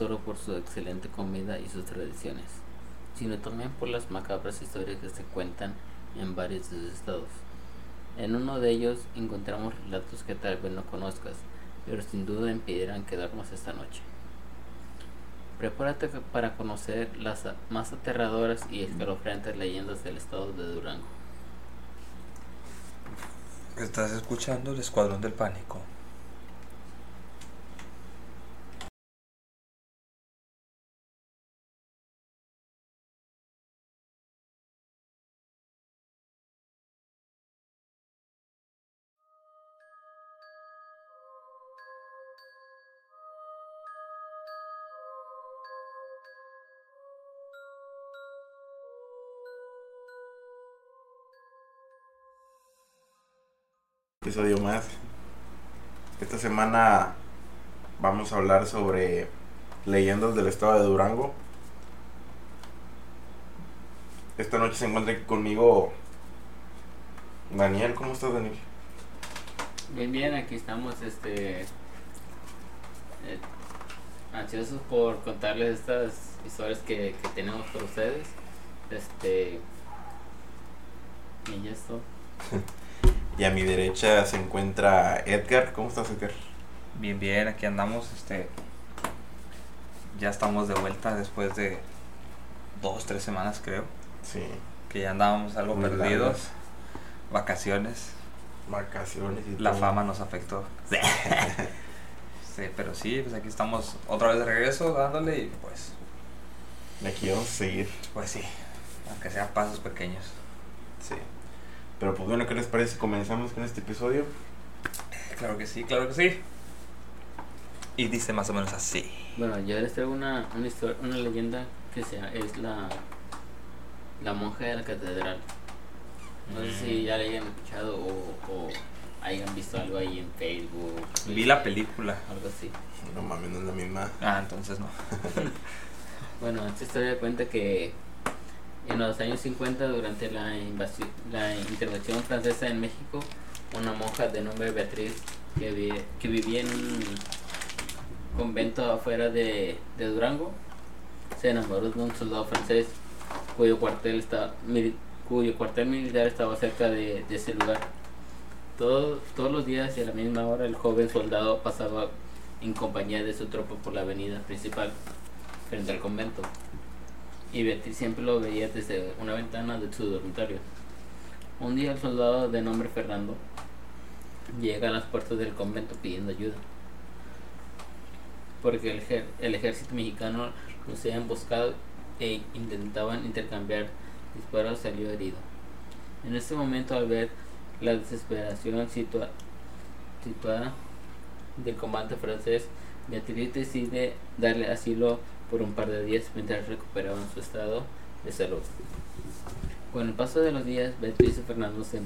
solo por su excelente comida y sus tradiciones, sino también por las macabras historias que se cuentan en varios de sus estados. En uno de ellos encontramos relatos que tal vez no conozcas, pero sin duda impedirán quedarnos esta noche. Prepárate para conocer las más aterradoras y escalofriantes leyendas del estado de Durango. Estás escuchando el Escuadrón del Pánico. Episodio más. Esta semana vamos a hablar sobre leyendas del estado de Durango. Esta noche se encuentra aquí conmigo Daniel. ¿Cómo estás, Daniel? Bien, bien, aquí estamos, este, eh, ansiosos por contarles estas historias que, que tenemos por ustedes. Este, y ya. Y a mi derecha se encuentra Edgar. ¿Cómo estás, Edgar? Bien, bien, aquí andamos. Este, ya estamos de vuelta después de dos, tres semanas, creo. Sí. Que ya andábamos algo Muy perdidos. largas. Vacaciones. Vacaciones y La todo. fama nos afectó. sí, pero sí, pues aquí estamos otra vez de regreso dándole y pues, Aquí vamos a seguir. pues sí, aunque sean pasos pequeños. Sí. Pero pues bueno, ¿qué les parece? si Comenzamos con este episodio. Claro que sí, claro que sí. Y dice más o menos así. Bueno, yo les traigo una, una, historia, una leyenda que sea, es la, la monja de la catedral. No sé si ya la hayan escuchado o, o hayan visto algo ahí en Facebook. Vi la película. Algo así. No mames, no es la misma. Ah, entonces no. Bueno, esta historia cuenta que en los años 50, durante la, la intervención francesa en México, una monja de nombre Beatriz, que, vi- que vivía en un convento afuera de, Durango, se enamoró de un soldado francés cuyo cuartel, militar estaba cerca de, ese lugar. Todo- todos los días y a la misma hora el joven soldado pasaba en compañía de su tropa por la avenida principal frente al convento. Y Beatriz siempre lo veía desde una ventana de su dormitorio. Un día el soldado de nombre Fernando llega a las puertas del convento pidiendo ayuda. Porque el, ejército mexicano los había emboscado e intentaban intercambiar disparos salió herido. En ese momento al ver la desesperación situa- situada del comandante francés, Beatriz decide darle asilo por un par de días mientras recuperaban su estado de salud. Con el paso de los días, Beatriz y Fernando se,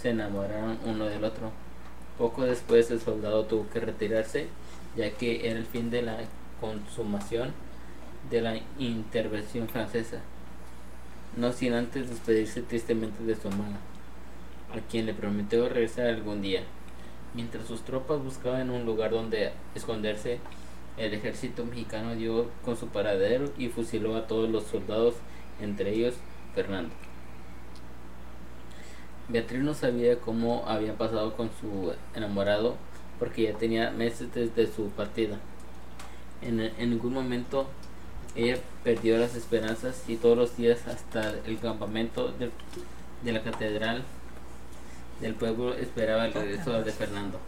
se enamoraron uno del otro. Poco después el soldado tuvo que retirarse, ya que era el fin de la consumación de la intervención francesa, no sin antes despedirse tristemente de su hermana, a quien le prometió regresar algún día. Mientras sus tropas buscaban un lugar donde esconderse, el ejército mexicano dio con su paradero y fusiló a todos los soldados, entre ellos Fernando. Beatriz no sabía cómo había pasado con su enamorado porque ya tenía meses desde su partida. En, en ningún momento ella perdió las esperanzas y todos los días hasta el campamento de la catedral del pueblo esperaba el regreso de Fernando.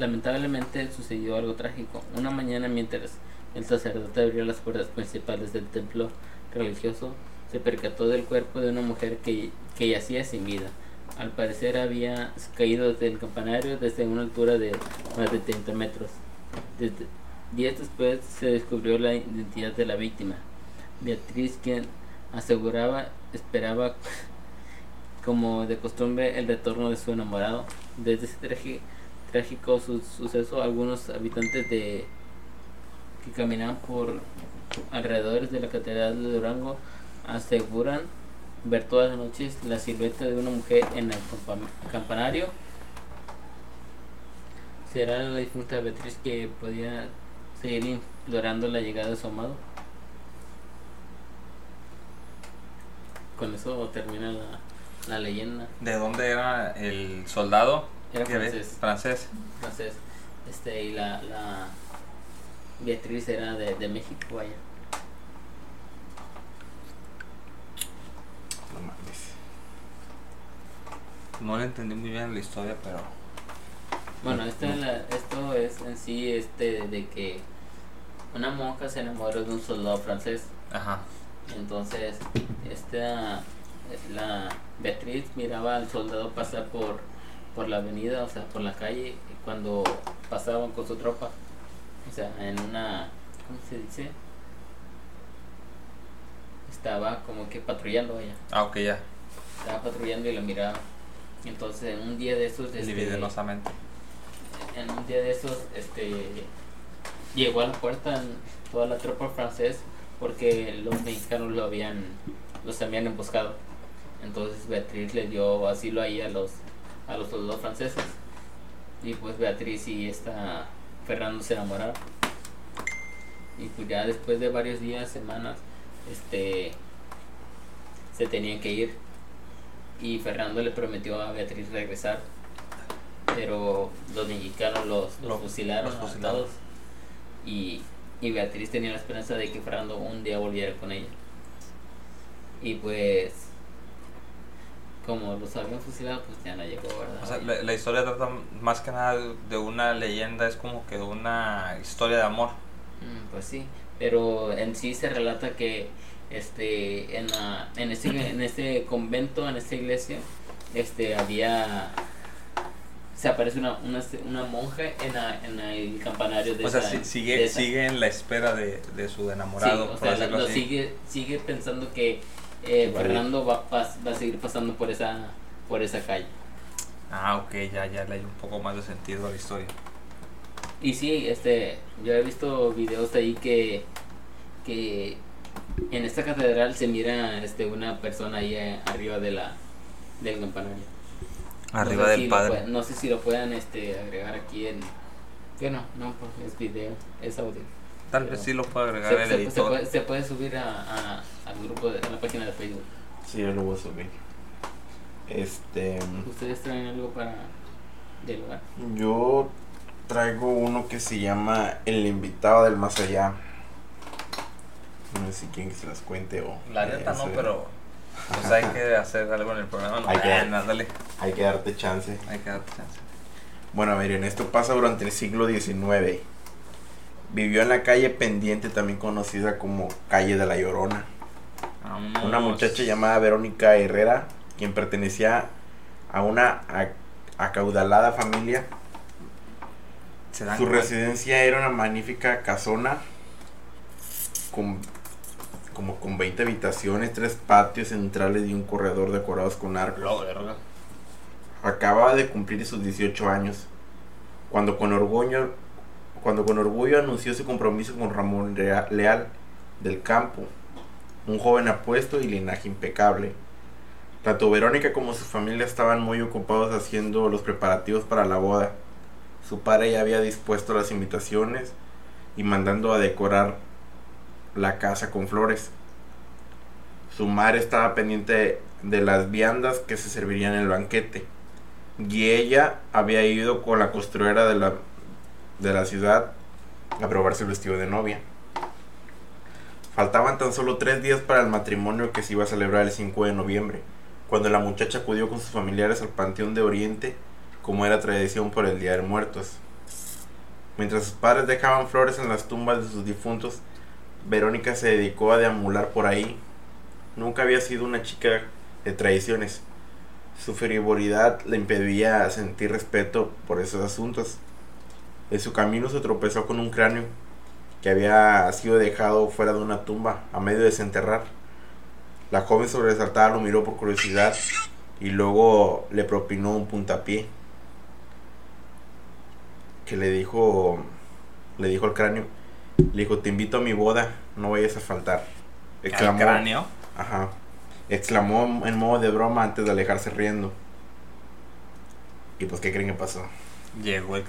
Lamentablemente sucedió algo trágico. Una mañana mientras el sacerdote abrió las puertas principales del templo religioso, se percató del cuerpo de una mujer que, que yacía sin vida. Al parecer había caído desde el campanario desde una altura de más de 30 metros. Días después se descubrió la identidad de la víctima. Beatriz, quien aseguraba, esperaba como de costumbre el retorno de su enamorado. Desde ese traje- trágico su- suceso, algunos habitantes de que caminaban por alrededores de la catedral de Durango aseguran ver todas las noches la silueta de una mujer en el campa- campanario. Será la difunta Beatriz que podía seguir implorando la llegada de su amado. Con eso termina la, la leyenda. ¿De dónde era el soldado? Era francés. Francés. Entonces, este, y la, la Beatriz era de, de México, vaya. No mames. No le entendí muy bien la historia, pero. Bueno, esto, es la- esto es en sí este de que una monja se enamoró de un soldado francés. Ajá. Entonces, esta la Beatriz miraba al soldado pasar por por la avenida, o sea, por la calle cuando pasaban con su tropa. O sea, en una ¿cómo se dice? Estaba como que patrullando ella. Ah, ok, ya. Estaba patrullando y lo miraba. Entonces, en un día de esos este, Libidinosamente. en un día de esos, este, llegó a la puerta en toda la tropa francés porque los mexicanos lo habían, los habían emboscado. Entonces Beatriz le dio asilo ahí a los, a los soldados franceses. Y pues Beatriz y esta Fernando se enamoraron. Y pues ya después de varios días, semanas, este, se tenían que ir. Y Fernando le prometió a Beatriz regresar pero los mexicanos los, los Lo- fusilaron los a fusilaron. todos y, y Beatriz tenía la esperanza de que Fernando un día volviera con ella y pues como los habían fusilado pues ya no llegó verdad O sea, la, la historia trata más que nada de una leyenda, es como que de una historia de amor. Mm, pues sí pero en sí se relata que este en la, en este en este convento en esta iglesia este había se aparece una, una, una monja en, la- en el campanario de O sea, esa- de sigue, esa- sigue en la espera de, de su Sí, enamorado. o sea, lo sigue, sigue pensando que eh, Vale. Fernando va, a pas- va a seguir pasando por esa, por esa calle. Ah, ok, ya, ya le hay un poco más de sentido a la historia. Y sí, este, yo he visto videos de ahí que, que en esta catedral se mira este, una persona ahí eh, arriba de la, del campanario. Arriba no sé del si padre. pueden- no sé si lo puedan este, agregar aquí en... Que no, no, porque es video, es audio. Tal pero- vez sí lo pueda agregar Se, el se- se editor. puede, se puede subir a, a- al grupo, de, a la página de Facebook. Sí, yo lo voy a subir. Este. ¿Ustedes traen algo para dialogar? Yo traigo uno que se llama El invitado del más allá. No sé si que se las cuente o. La neta no, pero pues hay que hacer algo en el programa. No, Hay que- dale, Hay que darte chance. hay que darte chance. Bueno, miren, esto pasa durante el siglo XIX. Vivió en la calle pendiente, también conocida como calle de la Llorona. Una muchacha llamada Verónica Herrera, quien pertenecía a una ac- acaudalada familia. Su cuenta- residencia era una magnífica casona con como con 20 habitaciones, tres patios centrales y un corredor decorados con arcos. Acababa de cumplir sus 18 años cuando con orgullo cuando con orgullo anunció su compromiso con Ramón Leal del Campo, un joven apuesto y linaje impecable. Tanto Verónica como su familia estaban muy ocupados haciendo los preparativos para la boda. Su padre ya había dispuesto las invitaciones y mandando a decorar la casa con flores. Su madre estaba pendiente de las viandas que se servirían en el banquete. Y ella había ido con la costurera de la, de la ciudad a probarse el vestido de novia. Faltaban tan solo tres días para el matrimonio que se iba a celebrar el 5 de noviembre, cuando la muchacha acudió con sus familiares al Panteón de Oriente, como era tradición por el Día de Muertos. Mientras sus padres dejaban flores en las tumbas de sus difuntos, Verónica se dedicó a deambular por ahí. Nunca había sido una chica de tradiciones. Su frivolidad le impedía sentir respeto por esos asuntos. En su camino se tropezó con un cráneo que había sido dejado fuera de una tumba a medio de desenterrar. La joven sobresaltada lo miró por curiosidad y luego le propinó un puntapié que le dijo le dijo al cráneo le dijo te invito a mi boda no vayas a faltar ¿Al cráneo? Ajá. Exclamó en modo de broma antes de alejarse riendo. ¿Y pues qué creen que pasó? Llegó el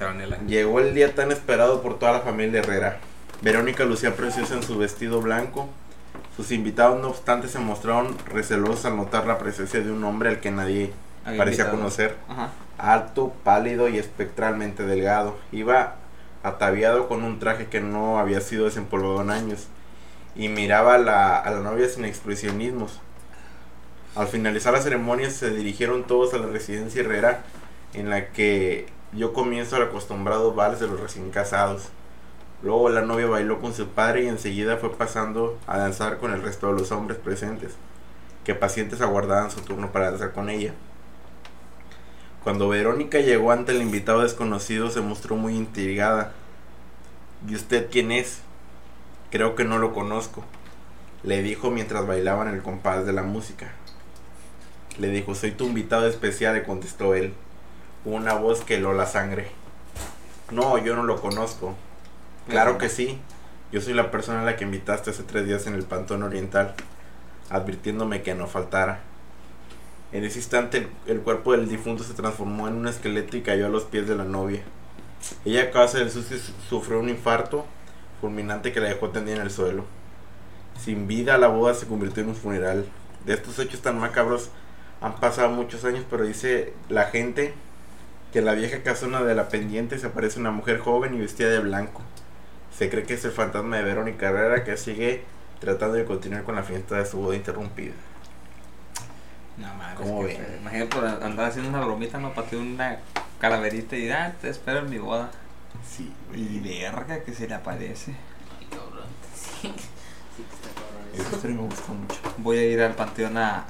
Llegó el día tan esperado por toda la familia Herrera. Verónica lucía preciosa en su vestido blanco. Sus invitados, no obstante, se mostraron recelosos al notar la presencia de un hombre al que nadie Había parecía invitado. conocer. Ajá. Alto, pálido y espectralmente delgado. Iba ataviado con un traje que no había sido desempolvado en años. Y miraba a la, a la novia sin expresionismos. Al finalizar la ceremonia se dirigieron todos a la residencia Herrera en la que yo comienzo el acostumbrado vals de los recién casados. Luego la novia bailó con su padre y enseguida fue pasando a danzar con el resto de los hombres presentes, que pacientes aguardaban su turno para danzar con ella. Cuando Verónica llegó ante el invitado desconocido se mostró muy intrigada. ¿Y usted quién es? Creo que no lo conozco, le dijo mientras bailaban el compás de la música. Le dijo, soy tu invitado especial, le contestó él. Una voz que heló la sangre. No, yo no lo conozco. Claro que sí. Yo soy la persona a la que invitaste hace tres días en el Pantón Oriental, advirtiéndome que no faltara. En ese instante el, el cuerpo del difunto se transformó en un esqueleto y cayó a los pies de la novia. Ella a causa del sucio su- sufrió un infarto fulminante que la dejó tendida en el suelo. Sin vida la boda se convirtió en un funeral. De estos hechos tan macabros han pasado muchos años, pero dice la gente que en la vieja casona de la pendiente se aparece una mujer joven y vestida de blanco. Se cree que es el fantasma de Verónica Herrera que sigue tratando de continuar con la fiesta de su boda interrumpida. No mames. ¿Cómo ven? Imagínate por andar haciendo una bromita, no para una calaverita y ah, te espero en mi boda. Sí, Y verga que se le aparece. Ay, cabrón. Sí, Esa eso. historia me gustó mucho. Voy a ir al panteón a,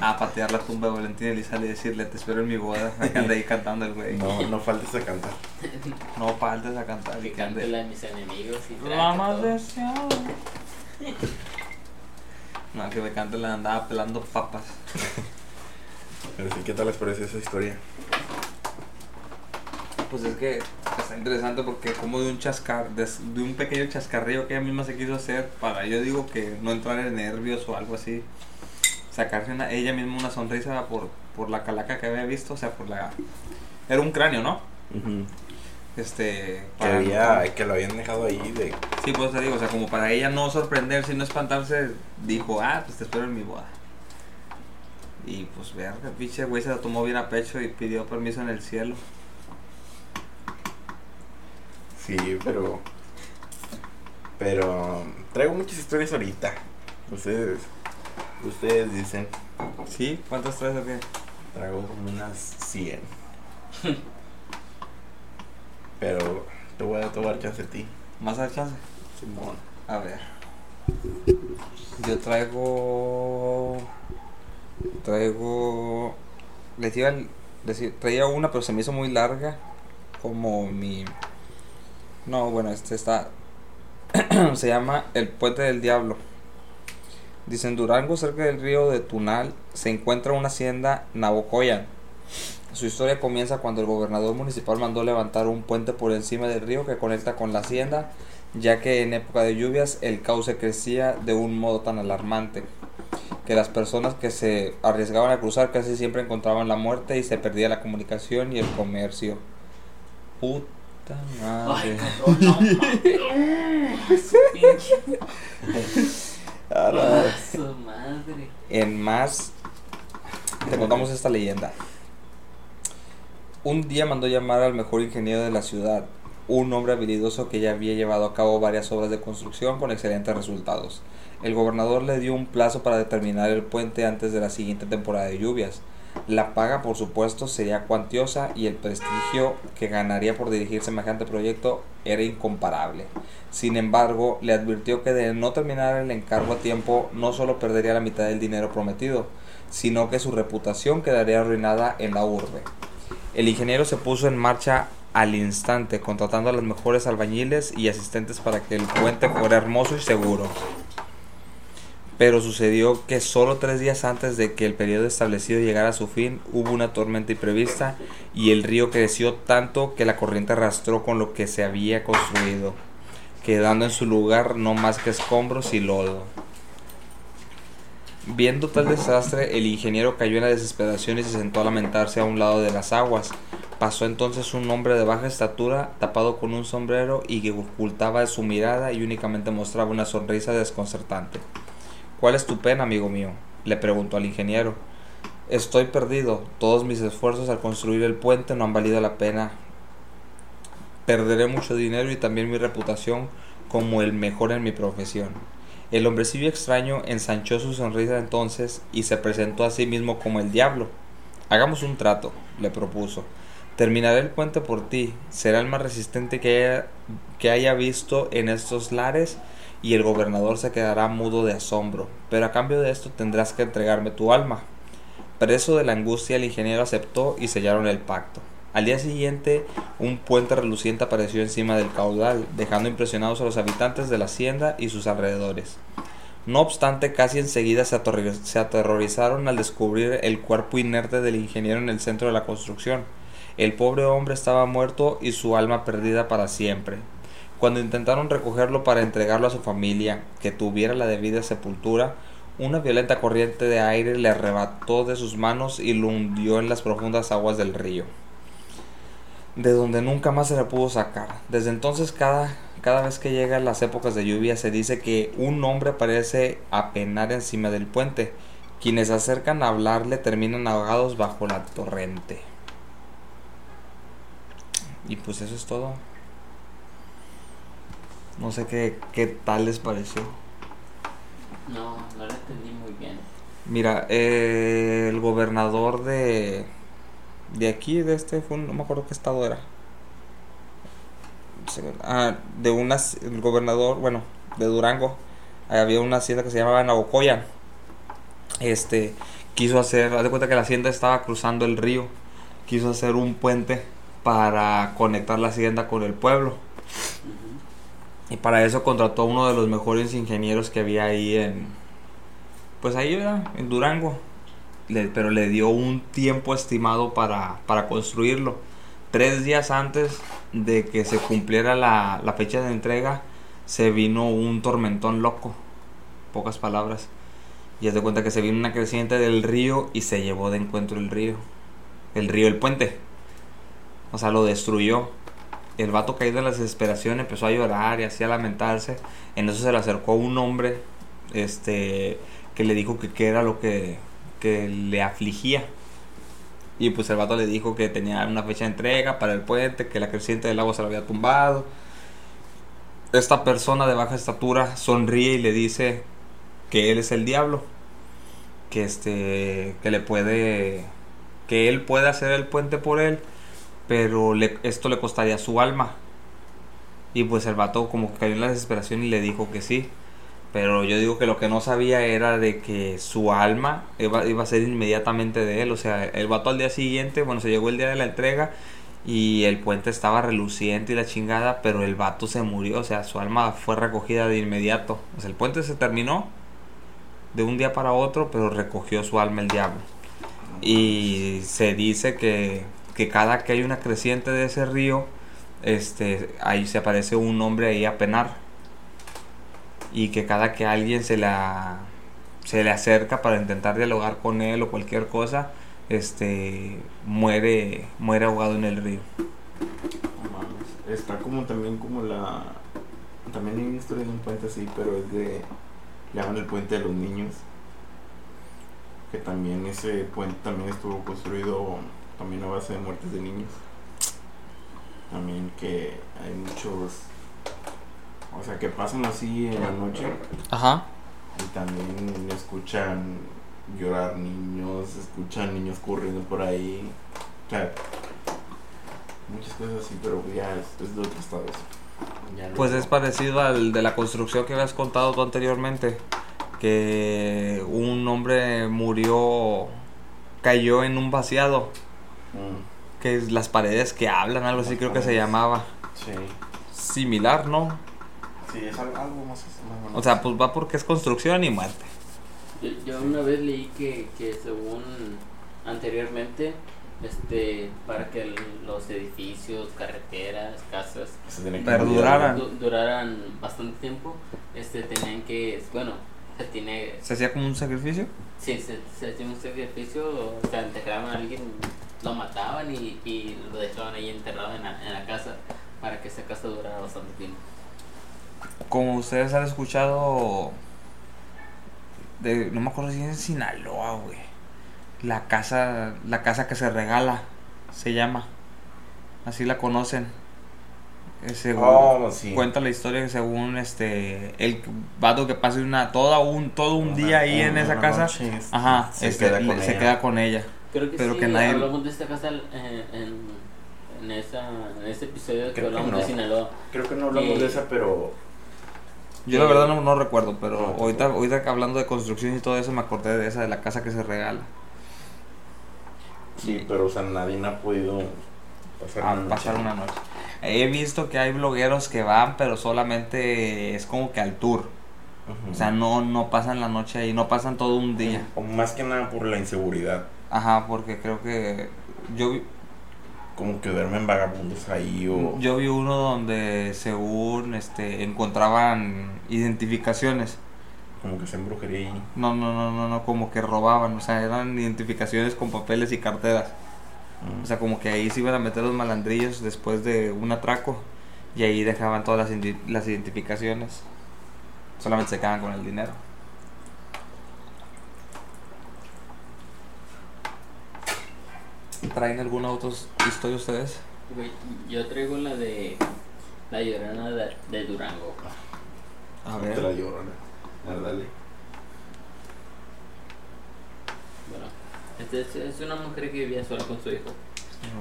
a patear la tumba de Valentín Elizalde y decirle, te espero en mi boda. Que ande ahí cantando el güey. No, no faltes a cantar. No faltes a cantar. Que cante la de mis enemigos y La más todo. deseada. No, que me cante la andaba pelando papas. Pero sí, ¿qué tal les parece esa historia? Pues es que está interesante porque como de un chascar, de, de un pequeño chascarrillo que ella misma se quiso hacer para, yo digo que no entrar en nervios o algo así, sacarse una, ella misma una sonrisa por, por la calaca que había visto, o sea, por la... Era un cráneo, ¿no? Este... Que había, que lo habían dejado ahí de. Sí, pues te digo, o sea, como para ella no sorprenderse y no espantarse, dijo, ah, pues te espero en mi boda. Y pues verga, pinche güey se lo tomó bien a pecho y pidió permiso en el cielo. Sí, pero. Pero. Traigo muchas historias ahorita. Ustedes. Ustedes dicen. ¿Sí? ¿Cuántas traes o qué? Traigo como unas 100. Pero. Te voy a tomar chance a ti. ¿Más al chance? Simón. A ver. Yo traigo. Traigo. Les iba a decir. Traía una, pero se me hizo muy larga. Como mi. No, bueno, este está. se llama El Puente del Diablo. Dice en Durango, cerca del río de Tunal, se encuentra una hacienda Navocoyan. Su historia comienza cuando el gobernador municipal mandó levantar un puente por encima del río que conecta con la hacienda ya que en época de lluvias el cauce crecía de un modo tan alarmante que las personas que se arriesgaban a cruzar casi siempre encontraban la muerte y se perdía la comunicación y el comercio. Puta Ay, madre. cabrón, no su madre. En más, te contamos esta leyenda. Un día mandó llamar al mejor ingeniero de la ciudad, un hombre habilidoso que ya había llevado a cabo varias obras de construcción con excelentes resultados. El gobernador le dio un plazo para determinar el puente antes de la siguiente temporada de lluvias. La paga, por supuesto, sería cuantiosa y el prestigio que ganaría por dirigir semejante proyecto era incomparable. Sin embargo, le advirtió que de no terminar el encargo a tiempo no solo perdería la mitad del dinero prometido, sino que su reputación quedaría arruinada en la urbe. El ingeniero se puso en marcha al instante, contratando a los mejores albañiles y asistentes para que el puente fuera hermoso y seguro. Pero sucedió que solo tres días antes de que el periodo establecido llegara a su fin, hubo una tormenta imprevista y el río creció tanto que la corriente arrastró con lo que se había construido, quedando en su lugar no más que escombros y lodo. Viendo tal desastre, el ingeniero cayó en la desesperación y se sentó a lamentarse a un lado de las aguas, Pasó entonces un hombre de baja estatura, tapado con un sombrero y que ocultaba su mirada y únicamente mostraba una sonrisa desconcertante. ¿Cuál es tu pena, amigo mío? le preguntó al ingeniero. Estoy perdido. Todos mis esfuerzos al construir el puente no han valido la pena. Perderé mucho dinero y también mi reputación como el mejor en mi profesión. El hombrecillo extraño ensanchó su sonrisa entonces y se presentó a sí mismo como el diablo. Hagamos un trato, le propuso. Terminaré el puente por ti. Será el más resistente que haya, que haya visto en estos lares y el gobernador se quedará mudo de asombro. Pero a cambio de esto tendrás que entregarme tu alma. Preso de la angustia, el ingeniero aceptó y sellaron el pacto. Al día siguiente, un puente reluciente apareció encima del caudal, dejando impresionados a los habitantes de la hacienda y sus alrededores. No obstante, casi enseguida se, aterrorizaron al descubrir el cuerpo inerte del ingeniero en el centro de la construcción. El pobre hombre estaba muerto y su alma perdida para siempre. Cuando intentaron recogerlo para entregarlo a su familia, que tuviera la debida sepultura, una violenta corriente de aire le arrebató de sus manos y lo hundió en las profundas aguas del río de donde nunca más se la pudo sacar. Desde entonces cada, cada vez que llegan las épocas de lluvia se dice que un hombre parece apenar encima del puente. Quienes se acercan a hablarle terminan ahogados bajo la torrente. Y pues eso es todo. No sé qué, qué tal les pareció. No, no lo entendí muy bien. Mira, eh, el gobernador de de aquí, de este, fue no me acuerdo qué estado era. Ah, de una, el gobernador, bueno, de Durango, había una hacienda que se llamaba Nabocoya. Este, quiso hacer, haz de cuenta que la hacienda estaba cruzando el río, quiso hacer un puente para conectar la hacienda con el pueblo. Y para eso contrató a uno de los mejores ingenieros que había ahí en, pues ahí era, en Durango pero le dio un tiempo estimado para, construirlo. Tres días antes de que se cumpliera la, fecha de entrega, se vino un tormentón loco, pocas palabras. Y es de cuenta que se vino una creciente del río y se llevó de encuentro el río. El río, el puente. O sea, lo destruyó. El vato caído en la desesperación empezó a llorar y así a lamentarse. En eso se le acercó un hombre este, que le dijo que qué era lo que, que le afligía. Y pues el vato le dijo que tenía una fecha de entrega para el puente, que la creciente del agua se lo había tumbado. Esta persona de baja estatura sonríe y le dice que él es el diablo, que este que le puede que él puede hacer el puente por él, pero esto le costaría su alma. Y pues el vato como que cayó en la desesperación y le dijo que sí. Pero yo digo que lo que no sabía era de que su alma iba, iba a ser inmediatamente de él. O sea, el vato al día siguiente, bueno, se llegó el día de la entrega y el puente estaba reluciente y la chingada, pero el vato se murió. O sea, su alma fue recogida de inmediato. O sea, el puente se terminó de un día para otro, pero recogió su alma el diablo. Y se dice que, que cada que hay una creciente de ese río, este, ahí se aparece un hombre ahí a penar y que cada que alguien se la se le acerca para intentar dialogar con él o cualquier cosa, este muere muere ahogado en el río. Está como también como la también hay una historia de un puente así, pero es de le llaman el puente de los niños. Que también ese puente también estuvo construido también a base de muertes de niños. También que hay muchos o sea, que pasan así en la noche. Ajá. Y también escuchan llorar niños, escuchan niños corriendo por ahí. O sea, muchas cosas así, pero ya es, de otro estado. Pues es parecido al de la construcción que habías contado tú anteriormente. Que un hombre murió, cayó en un vaciado. Mm. Que es las paredes que hablan, algo así creo que se llamaba. Sí. Similar, ¿no? Sí, es algo más, O sea, pues va porque es construcción y muerte. Yo, una vez leí que, que según anteriormente, este para que los edificios, carreteras, casas perduraran duraran bastante tiempo, este tenían que, bueno, se tiene ¿Se hacía como un sacrificio? Sí, se, se hacía un sacrificio, o sea, enterraban a alguien lo mataban y, y lo dejaban ahí enterrado en la, en la casa para que esa casa durara bastante tiempo. Como ustedes han escuchado, de, no me acuerdo si es en Sinaloa, güey. La casa, la casa que se regala, se llama. Así la conocen. Eh, según- Oh, sí. Cuenta la historia que según este el vato que pase una toda un todo un día ahí en esa casa, noche, ajá, se este, queda le- con se queda con ella. Creo que Pero sí, que nadie- hablamos de esta casa en, en, en, esa, en ese episodio que Creo que hablamos no. de Sinaloa. Creo que no hablamos Y- de esa, pero Yo la verdad no, no recuerdo, pero No, ahorita, ahorita que hablando de construcción y todo eso me acordé de esa de la casa que se regala. sí, pero o sea, nadie ha podido pasar a una noche. pasar una noche. He visto que hay blogueros que van, pero solamente es como que al tour. O sea, no, no pasan la noche ahí, no pasan todo un día. O más que nada por la inseguridad. Ajá, porque creo que yo vi, Como que duermen vagabundos ahí o... yo vi uno donde según este encontraban identificaciones. Como que hacen brujería ahí. No, no, no, no, no, como que robaban, o sea, eran identificaciones con papeles y carteras. Mm. O sea, como que ahí se iban a meter los malandrillos después de un atraco y ahí dejaban todas las, las identificaciones. Solamente se quedaban con el dinero. ¿Traen alguna otra historia ustedes? Yo traigo la de La Llorona de, de Durango. A Te la llorona. A ver, dale. Bueno, este es, es una mujer que vivía sola con su hijo.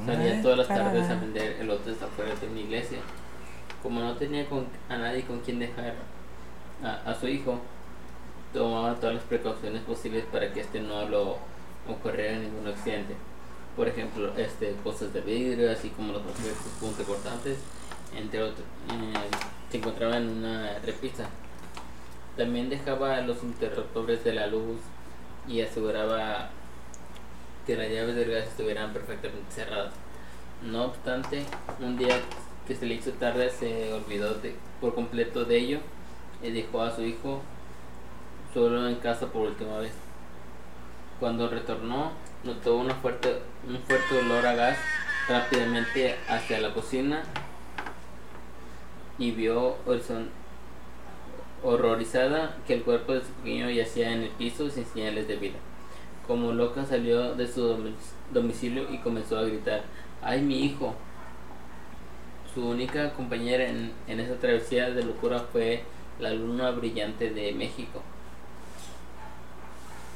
Salía todas las tardes a vender elotes afuera de una iglesia. Como no tenía con- a nadie con quien dejar a, a su hijo, tomaba todas las precauciones posibles para que este no lo ocurriera ningún accidente. Por ejemplo, este, cosas de vidrio, así como los objetos puntos cortantes, entre otros, eh, se encontraba en una repisa. También dejaba los interruptores de la luz y aseguraba que las llaves del gas estuvieran perfectamente cerradas. No obstante, un día que se le hizo tarde se olvidó por completo de ello y dejó a su hijo solo en casa por última vez. Cuando retornó, notó fuerte, un fuerte olor a gas rápidamente hacia la cocina y vio horizon- horrorizada que el cuerpo de su pequeño yacía en el piso sin señales de vida. Como loca salió de su domi- domicilio y comenzó a gritar, ¡ay mi hijo! Su única compañera en, en esa travesía de locura fue la luna brillante de México,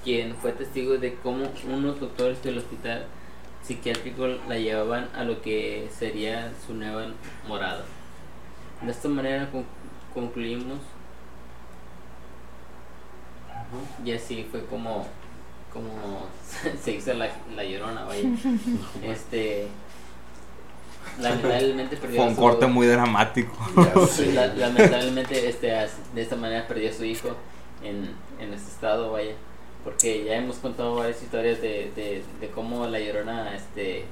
quien fue testigo de cómo unos doctores del hospital psiquiátrico la llevaban a lo que sería su nueva morada. De esta manera con- concluimos y así fue como como se hizo la, la llorona vaya este lamentablemente perdió Fue un su- corte muy dramático. La- lamentablemente este de esta manera perdió a su hijo en, en este estado vaya porque ya hemos contado varias historias de, de, de cómo la llorona este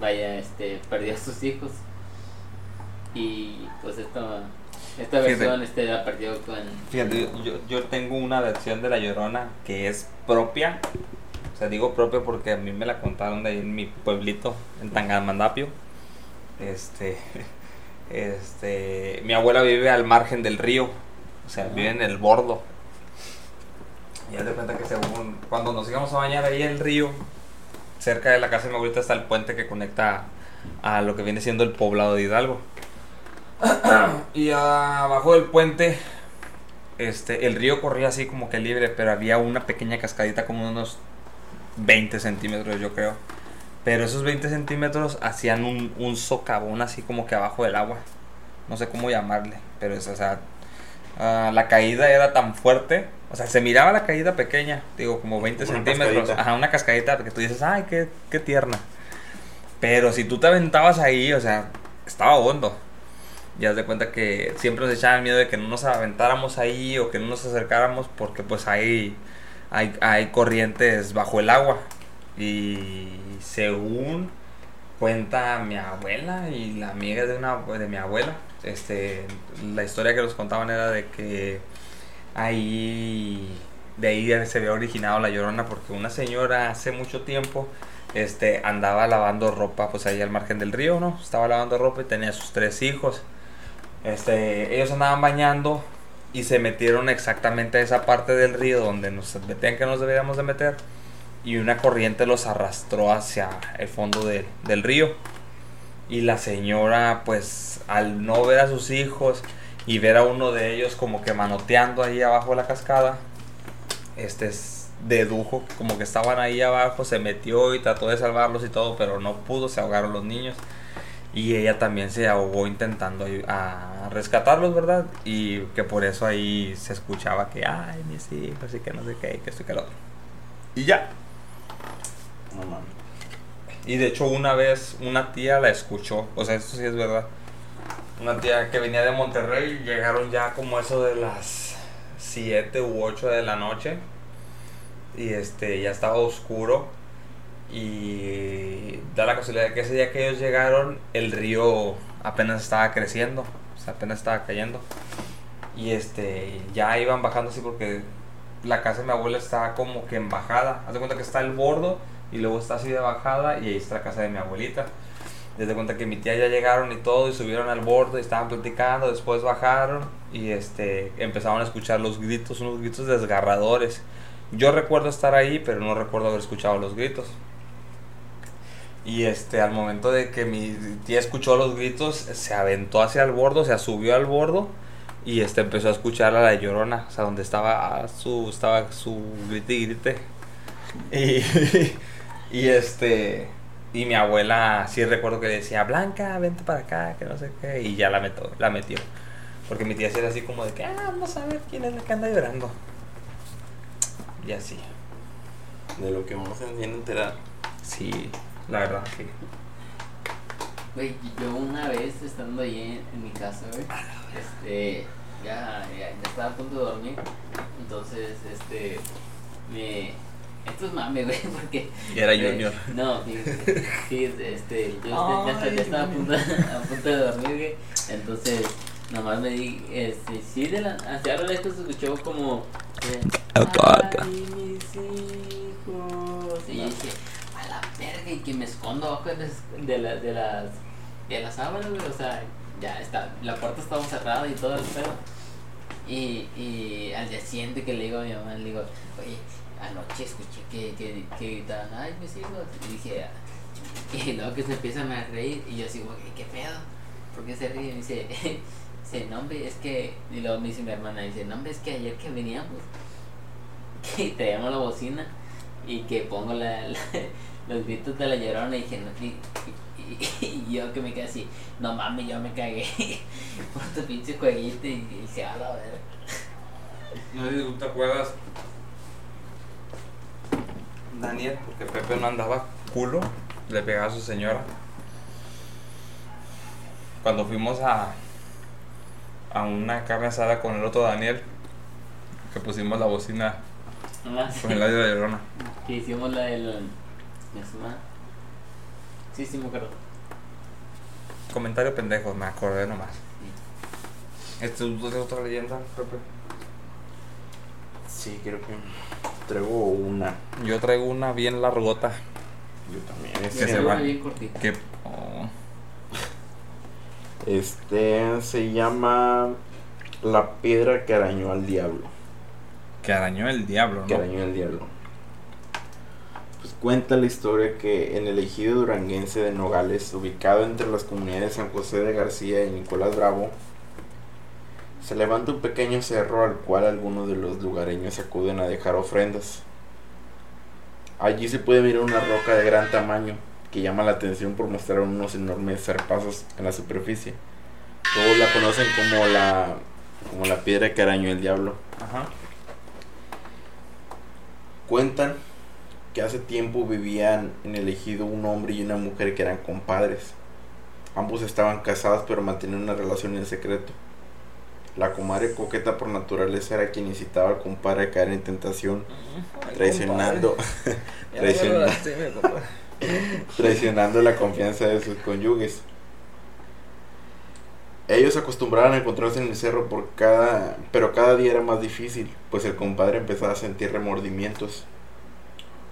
vaya este perdió a sus hijos y pues esta esta Fíjate. versión este la perdió con Fíjate, yo, yo tengo una versión de La Llorona que es propia. O sea, digo propia porque a mí me la contaron de ahí en mi pueblito, en Tangamandapio. Este, este, mi abuela vive al margen del río, o sea, vive en el bordo. Y haz de cuenta que según, cuando nos íbamos a bañar ahí en el río, cerca de la casa de mi abuelita está el puente que conecta a lo que viene siendo el poblado de Hidalgo. Y abajo del puente, este, el río corría así como que libre, pero había una pequeña cascadita como unos 20 centímetros, yo creo. Pero esos 20 centímetros hacían un, un socavón así como que abajo del agua. No sé cómo llamarle, pero es, o sea, ah, la caída era tan fuerte. O sea, se miraba la caída pequeña, digo, como 20 Una centímetros. cascadita. Ajá, una cascadita que tú dices, ay, qué, qué tierna. Pero si tú te aventabas ahí, o sea, estaba hondo. Ya de cuenta que siempre nos echaban miedo de que no nos aventáramos ahí o que no nos acercáramos porque pues hay, hay, hay corrientes bajo el agua. Y según cuenta mi abuela y la amiga de, una, de mi abuela, este, la historia que nos contaban era de que ahí de ahí se había originado la llorona porque una señora hace mucho tiempo este, andaba lavando ropa, pues ahí al margen del río, ¿no? Estaba lavando ropa y tenía sus tres hijos. Este, ellos andaban bañando y se metieron exactamente a esa parte del río donde nos metían que nos deberíamos de meter y una corriente los arrastró hacia el fondo de- del río y la señora pues al no ver a sus hijos y ver a uno de ellos como que manoteando ahí abajo de la cascada este s- dedujo como que estaban ahí abajo se metió y trató de salvarlos y todo pero no pudo se ahogaron los niños y ella también se ahogó intentando a rescatarlos verdad y que por eso ahí se escuchaba que ay mis hijos y que no sé qué y que esto y que lo otro y ya No mames. y de hecho una vez una tía la escuchó, o sea, esto sí es verdad. Una tía que venía de Monterrey, llegaron ya como eso de las 7 u 8 de la noche. Y este ya estaba oscuro. Y da la casualidad que ese día que ellos llegaron, el río apenas estaba creciendo, apenas estaba cayendo. Y este ya iban bajando así porque la casa de mi abuela está como que en bajada. Haz de cuenta que está el bordo y luego está así de bajada y ahí está la casa de mi abuelita. Desde cuenta que mi tía ya llegaron y todo y subieron al bordo y estaban platicando, después bajaron y este empezaron a escuchar los gritos, unos gritos desgarradores. Yo recuerdo estar ahí, pero no recuerdo haber escuchado los gritos. Y este al momento de que mi tía escuchó los gritos, se aventó hacia el bordo, se subió al bordo y este empezó a escuchar a la llorona, o sea, donde estaba su estaba su grite y grite. Y, y este y mi abuela sí recuerdo que decía, "Blanca, vente para acá", que no sé qué, y ya la metió, la metió. Porque mi tía era así como de que, "Ah, vamos a ver quién es la que anda llorando." Y así. De lo que vamos a enterar. Sí, la verdad, sí. Güey, yo una vez estando ahí en, en mi casa, güey, este, ya, ya, ya estaba a punto de dormir, entonces, este, me, esto es mame, güey, porque... Y era eh, Junior. No, sí, sí, este, yo este, ya, Ay, ya estaba a punto, a punto de dormir, güey, entonces, nomás me di, este, sí, de la, hacia lo lejos se escuchó como... eh. Ay, mis hijos, y yo dije, a la verga, y que me escondo abajo de las, de, la- de las de las sábanas, güey, o sea, ya está, la puerta estaba cerrada y todo el pedo. Y, y al día siguiente que le digo a mi mamá, le digo, oye, anoche escuché que, que, que gritaban, ay, mis hijos, y dije, "Ah". y luego que se empiezan a reír, y yo así, ¿qué pedo? ¿Por qué se ríen? Y dice, dice, no, hombre, es que, y luego me dice mi hermana, dice, no, hombre, es que ayer que veníamos, que traíamos la bocina, y que pongo la, los gritos de la llorona, y dije, no, y, y- y yo que me quedé así, no mames, yo me cagué por tu pinche jueguito, y dije, a la verga. No sé si tú te acuerdas. Daniel, porque Pepe no andaba culo, le pegaba a su señora. Cuando fuimos a, a una carne asada con el otro Daniel, que pusimos la bocina Nomás con el audio de la llorona. que hicimos la del. Sí, sí, me acuerdo. Comentario pendejo, me acordé nomás. ¿Esto es otra leyenda, Pepe? Sí, creo que traigo una. Yo traigo una bien largota. Yo también. Que se va. bien cortita. Que. oh, Este se llama La piedra que arañó al diablo. que arañó el diablo, Que ¿no? arañó al diablo. Pues cuenta la historia que en el ejido duranguense de Nogales, ubicado entre las comunidades de San José de García y Nicolás Bravo, se levanta un pequeño cerro al cual algunos de los lugareños acuden a dejar ofrendas. Allí se puede mirar una roca de gran tamaño que llama la atención por mostrar unos enormes zarpazos en la superficie. Todos la conocen como la como la piedra que arañó el diablo. Ajá. Cuentan que hace tiempo vivían en el ejido un hombre y una mujer que eran compadres. Ambos estaban casados pero mantenían una relación en secreto. La comadre coqueta por naturaleza era quien incitaba al compadre a caer en tentación, traicionando, traiciona- traicionando la confianza de sus cónyuges. Ellos acostumbraban a encontrarse en el cerro por cada, pero cada día era más difícil, pues el compadre empezaba a sentir remordimientos.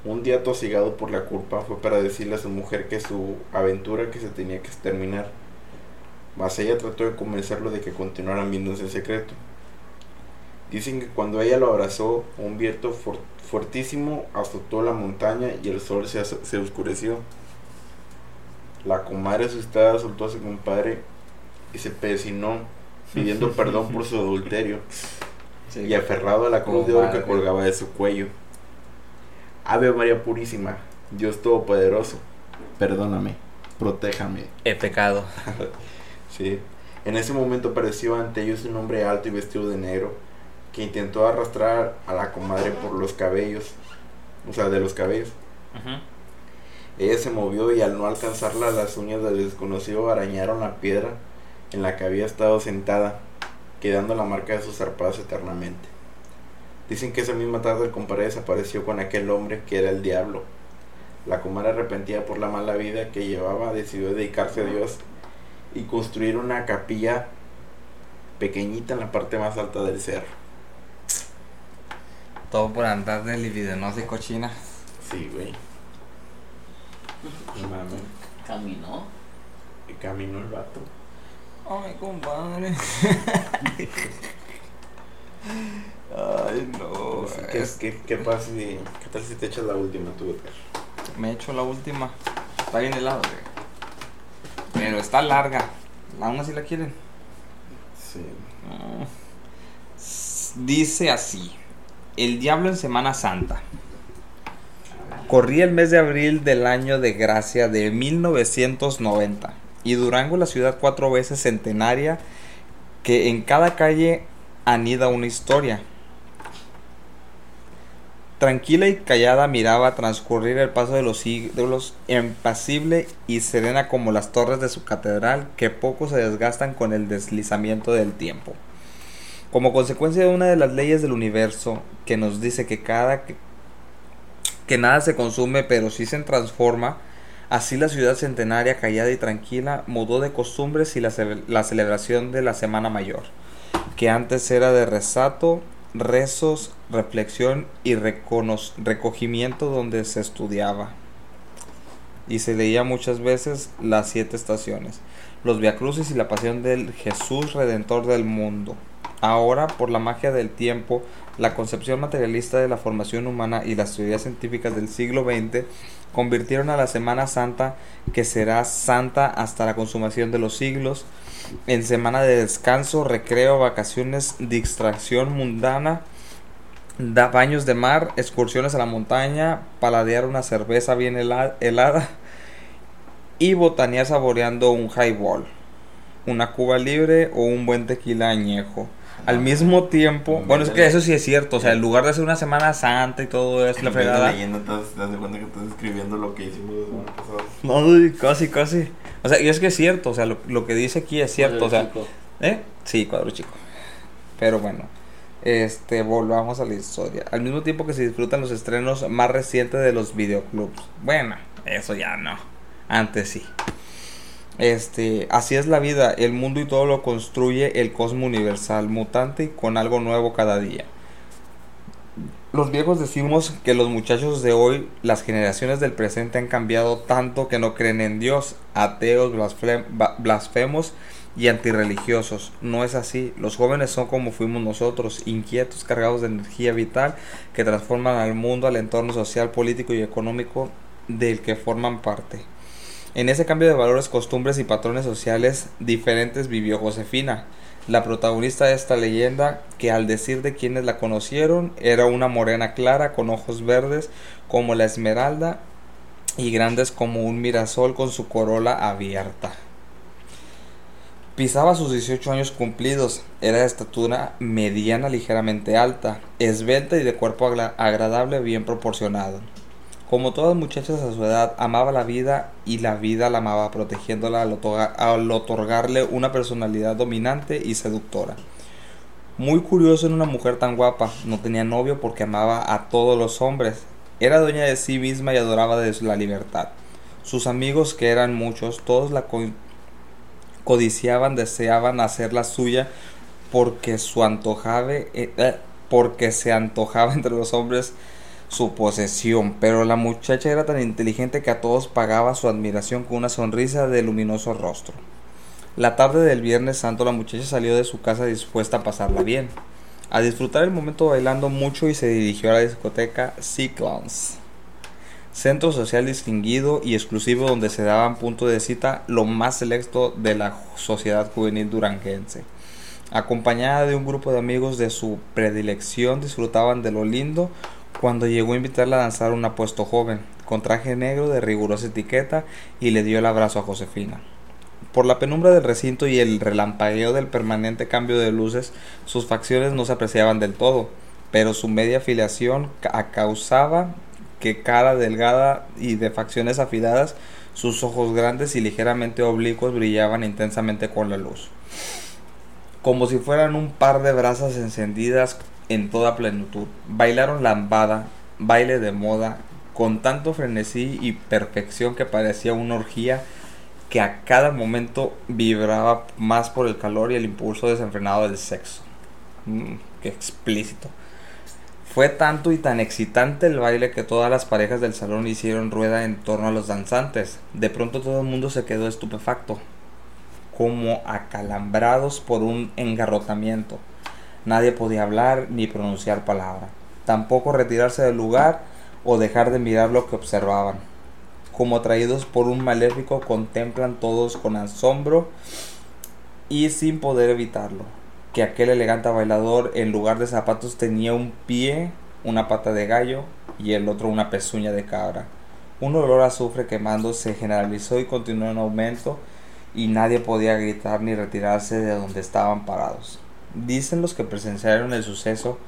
Un día tosigado por la culpa fue para decirle a su mujer que su aventura que se tenía que terminar. Mas ella trató de convencerlo de que continuaran viéndose en secreto. Dicen que cuando ella lo abrazó, un viento fuertísimo azotó la montaña y el sol se, se oscureció. La comadre asustada soltó a su compadre y se pesinó, pidiendo perdón por su adulterio y aferrado a la cruz de oro que colgaba de su cuello. Ave María Purísima, Dios Todopoderoso, perdóname, protéjame. He pecado. sí. En ese momento apareció ante ellos un hombre alto y vestido de negro que intentó arrastrar a la comadre por los cabellos, o sea, de los cabellos. Ella se movió y al no alcanzarla las uñas del desconocido arañaron la piedra en la que había estado sentada, quedando la marca de sus zarpadas eternamente. Dicen que esa misma tarde el compadre desapareció con aquel hombre que era el diablo. La comadre arrepentida por la mala vida que llevaba decidió dedicarse a Dios y construir una capilla pequeñita en la parte más alta del cerro. Todo por andar de libidinosa y cochina. Sí, güey. Caminó. Y caminó el vato. Ay, compadre. Ay, no. ¿Qué, qué, qué pasa si, ¿Qué tal si te echas la última tú, Me echo la última. Está bien helado, Pero está larga. ¿Aún así la quieren? Sí. Dice así. El diablo en Semana Santa. Corría el mes de abril del año de gracia de 1990 y Durango la ciudad cuatro veces centenaria que en cada calle anida una historia. Tranquila y callada miraba transcurrir el paso de los siglos, impasible y serena como las torres de su catedral que poco se desgastan con el deslizamiento del tiempo. Como consecuencia de una de las leyes del universo que nos dice que cada que, nada se consume pero sí se transforma, así la ciudad centenaria callada y tranquila mudó de costumbres y la, la celebración de la Semana Mayor, que antes era de resato, rezos, reflexión y recogimiento donde se estudiaba y se leía muchas veces las siete estaciones, los viacrucis y la pasión del Jesús Redentor del mundo. Ahora, por la magia del tiempo, la concepción materialista de la formación humana y las teorías científicas del siglo XX convirtieron a la Semana Santa, que será santa hasta la consumación de los siglos, en semana de descanso, recreo, vacaciones, distracción mundana, da baños de mar, excursiones a la montaña, paladear una cerveza bien helada y botanear saboreando un highball, una cuba libre o un buen tequila añejo. Al mismo tiempo, bueno, es que eso sí es cierto, o sea, en lugar de hacer una Semana Santa y todo eso, la fregada. leyendo, te das cuenta que estás escribiendo lo que hicimos la semana pasada. No, casi, casi. O sea, y es que es cierto, o sea, lo, lo que dice aquí es cierto, o sea. ¿Eh? Sí, cuadro chico. Pero bueno, este, volvamos a la historia. Al mismo tiempo que se disfrutan los estrenos más recientes de los videoclubs. Bueno, eso ya no. Antes sí. Este, así es la vida, el mundo y todo lo construye el cosmo universal, mutante y con algo nuevo cada día. Los viejos decimos que los muchachos de hoy, las generaciones del presente han cambiado tanto que no creen en Dios, ateos, blasfemos y antirreligiosos. No es así, los jóvenes son como fuimos nosotros, inquietos, cargados de energía vital que transforman al mundo, al entorno social, político y económico del que forman parte. En ese cambio de valores, costumbres y patrones sociales diferentes vivió Josefina, la protagonista de esta leyenda que al decir de quienes la conocieron era una morena clara con ojos verdes como la esmeralda y grandes como un mirasol con su corola abierta. Pisaba sus 18 años cumplidos, era de estatura mediana ligeramente alta, esbelta y de cuerpo agradable bien proporcionado. Como todas muchachas a su edad, amaba la vida y la vida la amaba, protegiéndola al, otorgarle una personalidad dominante y seductora. Muy curioso en una mujer tan guapa, no tenía novio porque amaba a todos los hombres, era dueña de sí misma y adoraba de la libertad. Sus amigos, que eran muchos, todos la codiciaban, deseaban hacerla suya porque su antojable, eh, eh, porque se antojaba entre los hombres su posesión, pero la muchacha era tan inteligente que a todos pagaba su admiración con una sonrisa de luminoso rostro. La tarde del Viernes Santo la muchacha salió de su casa dispuesta a pasarla bien, a disfrutar el momento bailando mucho y se dirigió a la discoteca Cyclones, centro social distinguido y exclusivo donde se daban punto de cita lo más selecto de la sociedad juvenil duranguense. Acompañada de un grupo de amigos de su predilección disfrutaban de lo lindo cuando llegó a invitarla a danzar un apuesto joven, con traje negro de rigurosa etiqueta, y le dio el abrazo a Josefina. Por la penumbra del recinto y el relampagueo del permanente cambio de luces, sus facciones no se apreciaban del todo, pero su media afiliación causaba que cara delgada y de facciones afiladas, sus ojos grandes y ligeramente oblicuos brillaban intensamente con la luz, como si fueran un par de brasas encendidas en toda plenitud. Bailaron lambada, baile de moda, con tanto frenesí y perfección que parecía una orgía que a cada momento vibraba más por el calor y el impulso desenfrenado del sexo. Mm, qué explícito. Fue tanto y tan excitante el baile que todas las parejas del salón hicieron rueda en torno a los danzantes. De pronto todo el mundo se quedó estupefacto, como acalambrados por un engarrotamiento. Nadie podía hablar ni pronunciar palabra, tampoco retirarse del lugar o dejar de mirar lo que observaban como atraídos por un maléfico, contemplan todos con asombro y sin poder evitarlo, que aquel elegante bailador en lugar de zapatos tenía un pie, una pata de gallo y el otro una pezuña de cabra. Un olor a azufre quemando se generalizó y continuó en aumento y nadie podía gritar ni retirarse de donde estaban parados. Dicen los que presenciaron el suceso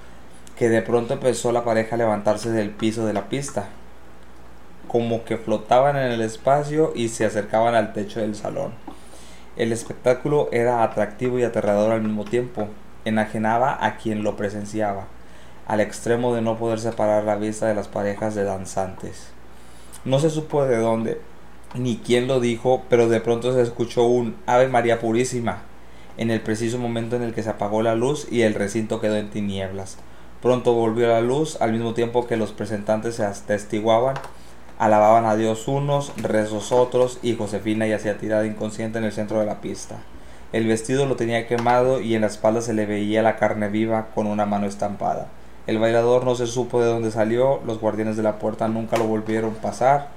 que de pronto empezó la pareja a levantarse del piso de la pista, como que flotaban en el espacio y se acercaban al techo del salón. El espectáculo era atractivo y aterrador al mismo tiempo, enajenaba a quien lo presenciaba, al extremo de no poder separar la vista de las parejas de danzantes. No se supo de dónde ni quién lo dijo, pero de pronto se escuchó un Ave María Purísima, en el preciso momento en el que se apagó la luz y el recinto quedó en tinieblas. Pronto volvió la luz, al mismo tiempo que los presentantes se atestiguaban Alababan a Dios unos, rezos otros, y Josefina yacía tirada inconsciente en el centro de la pista. El vestido lo tenía quemado y en la espalda se le veía la carne viva con una mano estampada. El bailador no se supo de dónde salió, los guardianes de la puerta nunca lo volvieron pasar.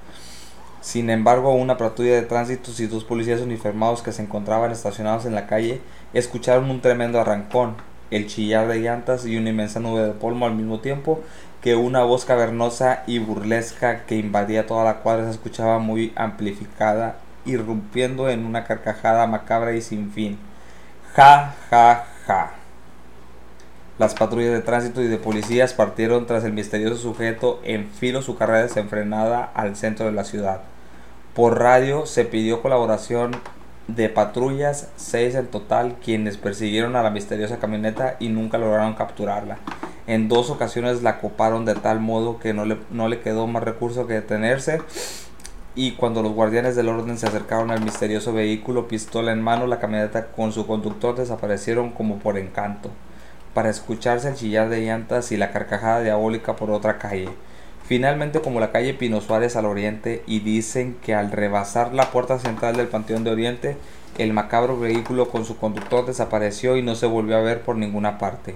Sin embargo, una patrulla de tránsito y dos policías uniformados que se encontraban estacionados en la calle escucharon un tremendo arrancón, el chillar de llantas y una inmensa nube de polvo al mismo tiempo que una voz cavernosa y burlesca que invadía toda la cuadra se escuchaba muy amplificada, irrumpiendo en una carcajada macabra y sin fin. Ja, ja, ja. Las patrullas de tránsito y de policías partieron tras el misterioso sujeto en filo su carrera desenfrenada al centro de la ciudad. Por radio se pidió colaboración de patrullas, seis en total, quienes persiguieron a la misteriosa camioneta y nunca lograron capturarla. En dos ocasiones la coparon de tal modo que no le, no le quedó más recurso que detenerse. Y cuando los guardianes del orden se acercaron al misterioso vehículo, pistola en mano, la camioneta con su conductor desaparecieron como por encanto, para escucharse el chillar de llantas y la carcajada diabólica por otra calle. Finalmente, como la calle Pino Suárez al oriente, y dicen que al rebasar la puerta central del Panteón de Oriente, el macabro vehículo con su conductor desapareció y no se volvió a ver por ninguna parte.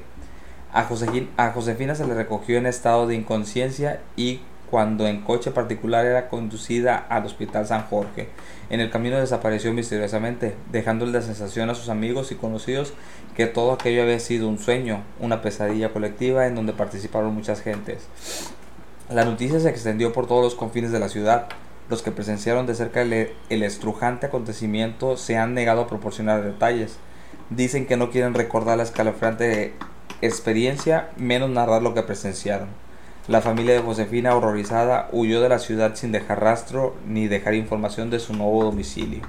A, Josefina se le recogió en estado de inconsciencia y cuando en coche particular era conducida al Hospital San Jorge. En el camino desapareció misteriosamente, dejando la sensación a sus amigos y conocidos que todo aquello había sido un sueño, una pesadilla colectiva en donde participaron muchas gentes. La noticia se extendió por todos los confines de la ciudad. Los que presenciaron de cerca el, el estrujante acontecimiento se han negado a proporcionar detalles. Dicen que no quieren recordar la escalofriante experiencia menos narrar lo que presenciaron. La familia de Josefina, horrorizada, huyó de la ciudad sin dejar rastro ni dejar información de su nuevo domicilio.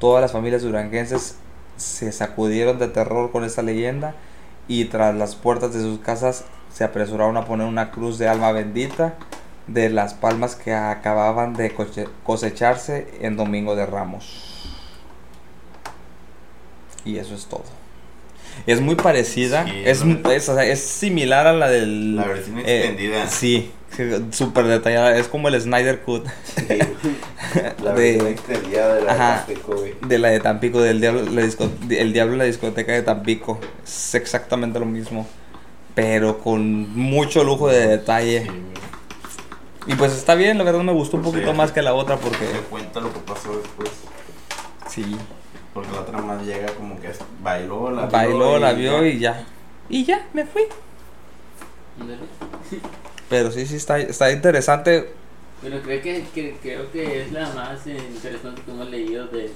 Todas las familias duranguenses se sacudieron de terror con esta leyenda y tras las puertas de sus casas se apresuraron a poner una cruz de alma bendita de las palmas que acababan de cosecharse en Domingo de Ramos. Y eso es todo. Es muy parecida. es, es, similar a la del. La versión eh, extendida. sí, súper detallada. Es como el Snyder Cut Sí, la De- versión extendida de la Ajá. Tampico, güey. de la de Tampico, del diablo, la disco- el diablo la discoteca de Tampico. Es exactamente lo mismo. Pero con mucho lujo de detalle. Sí. Y pues está bien, la verdad me gustó un Pues poquito sí. más que la otra Te porque... cuenta lo que pasó después. Sí, Porque la otra más llega como que bailó, la vio. bailó, la vio ya. y ya. Y ya, me fui. Pero sí, sí, está, está interesante. Pero creo que, que- creo que es la más eh, interesante que hemos leído de,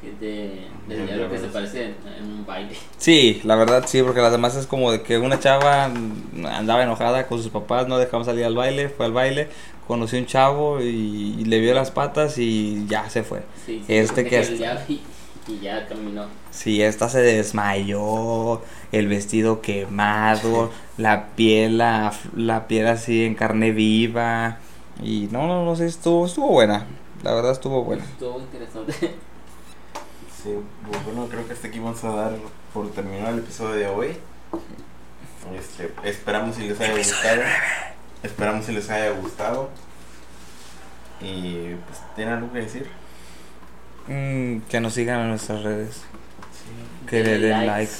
que de, de De diablo que se parece en, en un baile. Sí, la verdad sí, porque las demás es como de que una chava andaba enojada con sus papás, no dejamos salir al baile, fue al baile, conoció un chavo y, y le vio las patas y ya se fue. Sí, sí, Este que el es- y, y ya caminó. Sí, esta se desmayó, el vestido quemado, la piel, la, la piel así en carne viva. Y no, no, no sé, estuvo, estuvo buena. La verdad estuvo buena. Estuvo interesante. Sí, pues bueno, creo que hasta aquí vamos a dar por terminado el episodio de hoy. Este, esperamos si les haya gustado. Esperamos si les haya gustado. Y pues, ¿tienen algo que decir? Mm, que nos sigan en nuestras redes. Sí. Que le den likes. like.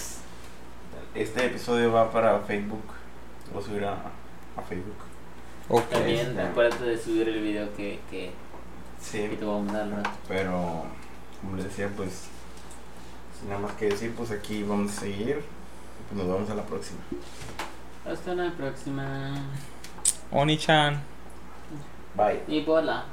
Este episodio va para Facebook. Lo subirá a, a Facebook. Ok. También acuérdate de subir el video que, que, Sí, que te voy a mandar rato. pero como les decía, pues sin nada más que decir, pues aquí vamos a seguir. Pues nos vemos a la próxima. Hasta la próxima. Oni-chan. Bye. Y bola.